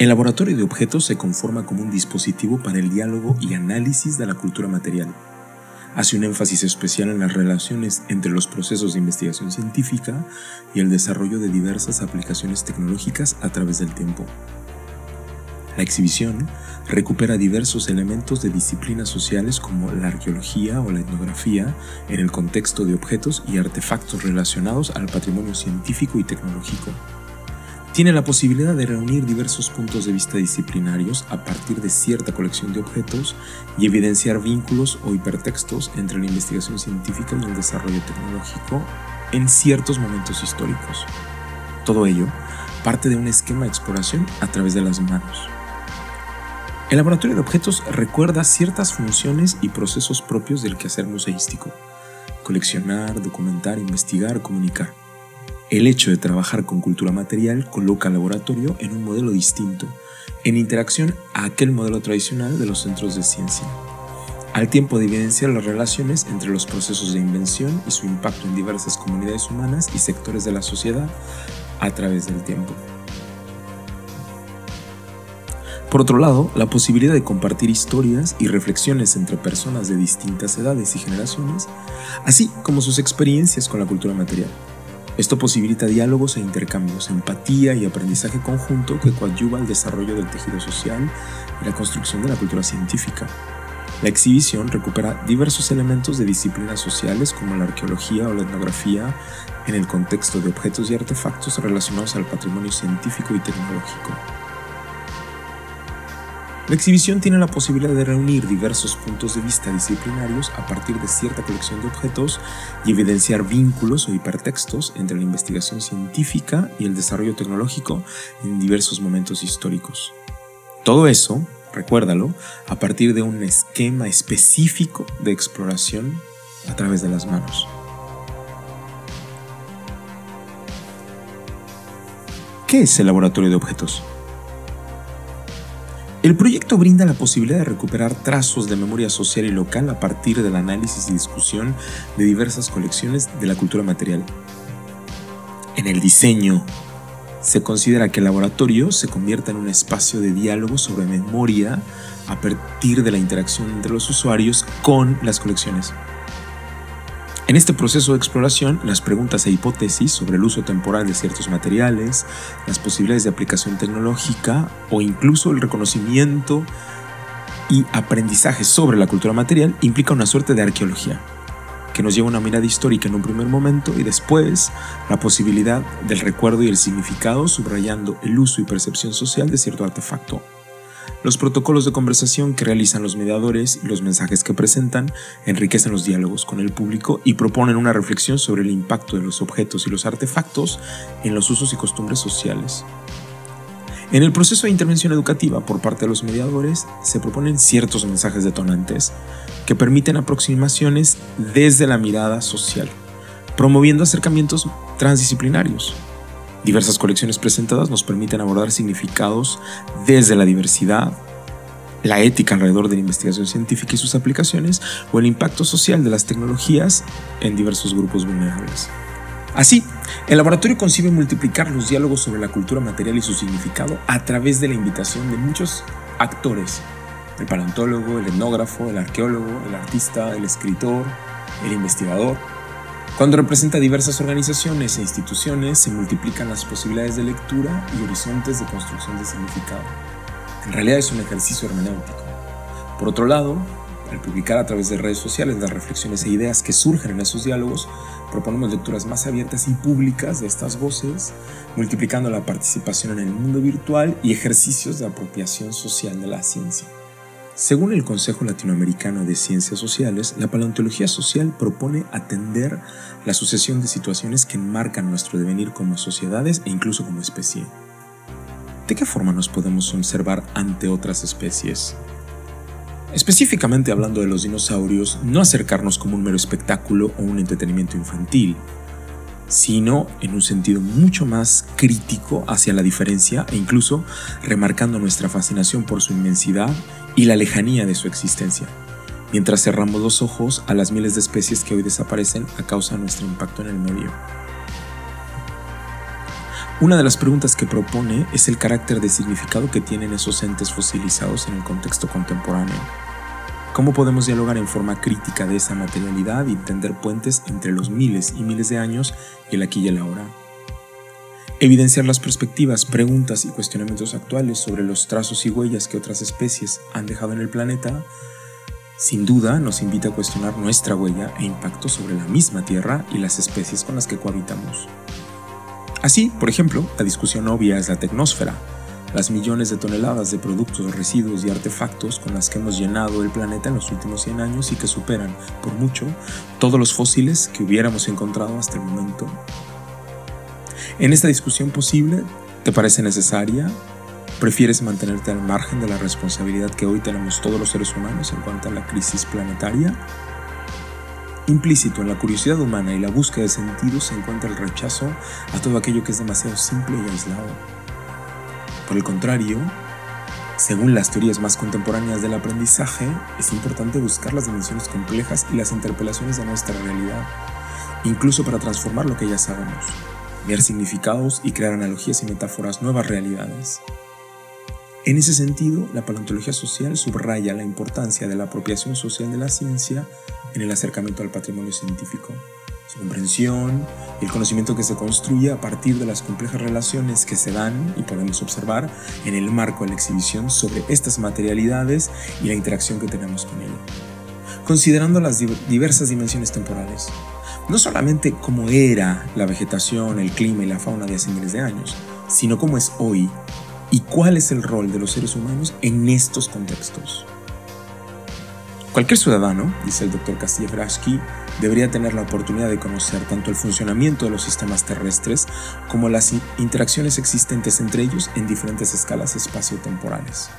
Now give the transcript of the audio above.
El laboratorio de objetos se conforma como un dispositivo para el diálogo y análisis de la cultura material. Hace un énfasis especial en las relaciones entre los procesos de investigación científica y el desarrollo de diversas aplicaciones tecnológicas a través del tiempo. La exhibición recupera diversos elementos de disciplinas sociales como la arqueología o la etnografía en el contexto de objetos y artefactos relacionados al patrimonio científico y tecnológico tiene la posibilidad de reunir diversos puntos de vista disciplinarios a partir de cierta colección de objetos y evidenciar vínculos o hipertextos entre la investigación científica y el desarrollo tecnológico en ciertos momentos históricos. Todo ello parte de un esquema de exploración a través de las manos. El laboratorio de objetos recuerda ciertas funciones y procesos propios del quehacer museístico. Coleccionar, documentar, investigar, comunicar. El hecho de trabajar con cultura material coloca al laboratorio en un modelo distinto, en interacción a aquel modelo tradicional de los centros de ciencia, al tiempo de evidenciar las relaciones entre los procesos de invención y su impacto en diversas comunidades humanas y sectores de la sociedad a través del tiempo. Por otro lado, la posibilidad de compartir historias y reflexiones entre personas de distintas edades y generaciones, así como sus experiencias con la cultura material, esto posibilita diálogos e intercambios, empatía y aprendizaje conjunto que coadyuva al desarrollo del tejido social y la construcción de la cultura científica. La exhibición recupera diversos elementos de disciplinas sociales como la arqueología o la etnografía en el contexto de objetos y artefactos relacionados al patrimonio científico y tecnológico. La exhibición tiene la posibilidad de reunir diversos puntos de vista disciplinarios a partir de cierta colección de objetos y evidenciar vínculos o hipertextos entre la investigación científica y el desarrollo tecnológico en diversos momentos históricos. Todo eso, recuérdalo, a partir de un esquema específico de exploración a través de las manos. ¿Qué es el laboratorio de objetos? El proyecto brinda la posibilidad de recuperar trazos de memoria social y local a partir del análisis y discusión de diversas colecciones de la cultura material. En el diseño, se considera que el laboratorio se convierta en un espacio de diálogo sobre memoria a partir de la interacción entre los usuarios con las colecciones. En este proceso de exploración, las preguntas e hipótesis sobre el uso temporal de ciertos materiales, las posibilidades de aplicación tecnológica o incluso el reconocimiento y aprendizaje sobre la cultura material implica una suerte de arqueología, que nos lleva a una mirada histórica en un primer momento y después la posibilidad del recuerdo y el significado subrayando el uso y percepción social de cierto artefacto los protocolos de conversación que realizan los mediadores y los mensajes que presentan enriquecen los diálogos con el público y proponen una reflexión sobre el impacto de los objetos y los artefactos en los usos y costumbres sociales. En el proceso de intervención educativa por parte de los mediadores se proponen ciertos mensajes detonantes que permiten aproximaciones desde la mirada social, promoviendo acercamientos transdisciplinarios. Diversas colecciones presentadas nos permiten abordar significados desde la diversidad, la ética alrededor de la investigación científica y sus aplicaciones o el impacto social de las tecnologías en diversos grupos vulnerables. Así, el laboratorio concibe multiplicar los diálogos sobre la cultura material y su significado a través de la invitación de muchos actores, el paleontólogo, el etnógrafo, el arqueólogo, el artista, el escritor, el investigador, cuando representa diversas organizaciones e instituciones, se multiplican las posibilidades de lectura y horizontes de construcción de significado. En realidad es un ejercicio hermenéutico. Por otro lado, al publicar a través de redes sociales las reflexiones e ideas que surgen en esos diálogos, proponemos lecturas más abiertas y públicas de estas voces, multiplicando la participación en el mundo virtual y ejercicios de apropiación social de la ciencia. Según el Consejo Latinoamericano de Ciencias Sociales, la paleontología social propone atender la sucesión de situaciones que enmarcan nuestro devenir como sociedades e incluso como especie. ¿De qué forma nos podemos observar ante otras especies? Específicamente hablando de los dinosaurios, no acercarnos como un mero espectáculo o un entretenimiento infantil, sino en un sentido mucho más crítico hacia la diferencia e incluso remarcando nuestra fascinación por su inmensidad y la lejanía de su existencia, mientras cerramos los ojos a las miles de especies que hoy desaparecen a causa de nuestro impacto en el medio. Una de las preguntas que propone es el carácter de significado que tienen esos entes fosilizados en el contexto contemporáneo. ¿Cómo podemos dialogar en forma crítica de esa materialidad y tender puentes entre los miles y miles de años y el aquí y el ahora? Evidenciar las perspectivas, preguntas y cuestionamientos actuales sobre los trazos y huellas que otras especies han dejado en el planeta, sin duda nos invita a cuestionar nuestra huella e impacto sobre la misma Tierra y las especies con las que cohabitamos. Así, por ejemplo, la discusión obvia es la tecnósfera, las millones de toneladas de productos, residuos y artefactos con las que hemos llenado el planeta en los últimos 100 años y que superan, por mucho, todos los fósiles que hubiéramos encontrado hasta el momento. En esta discusión posible, ¿te parece necesaria? ¿Prefieres mantenerte al margen de la responsabilidad que hoy tenemos todos los seres humanos en cuanto a la crisis planetaria? Implícito en la curiosidad humana y la búsqueda de sentido se encuentra el rechazo a todo aquello que es demasiado simple y aislado. Por el contrario, según las teorías más contemporáneas del aprendizaje, es importante buscar las dimensiones complejas y las interpelaciones de nuestra realidad, incluso para transformar lo que ya sabemos, ver significados y crear analogías y metáforas nuevas realidades. En ese sentido, la paleontología social subraya la importancia de la apropiación social de la ciencia en el acercamiento al patrimonio científico su comprensión el conocimiento que se construye a partir de las complejas relaciones que se dan y podemos observar en el marco de la exhibición sobre estas materialidades y la interacción que tenemos con ello. Considerando las diversas dimensiones temporales, no solamente cómo era la vegetación, el clima y la fauna de hace miles de años, sino cómo es hoy y cuál es el rol de los seres humanos en estos contextos. Cualquier ciudadano, dice el doctor Castilla debería tener la oportunidad de conocer tanto el funcionamiento de los sistemas terrestres como las interacciones existentes entre ellos en diferentes escalas espaciotemporales.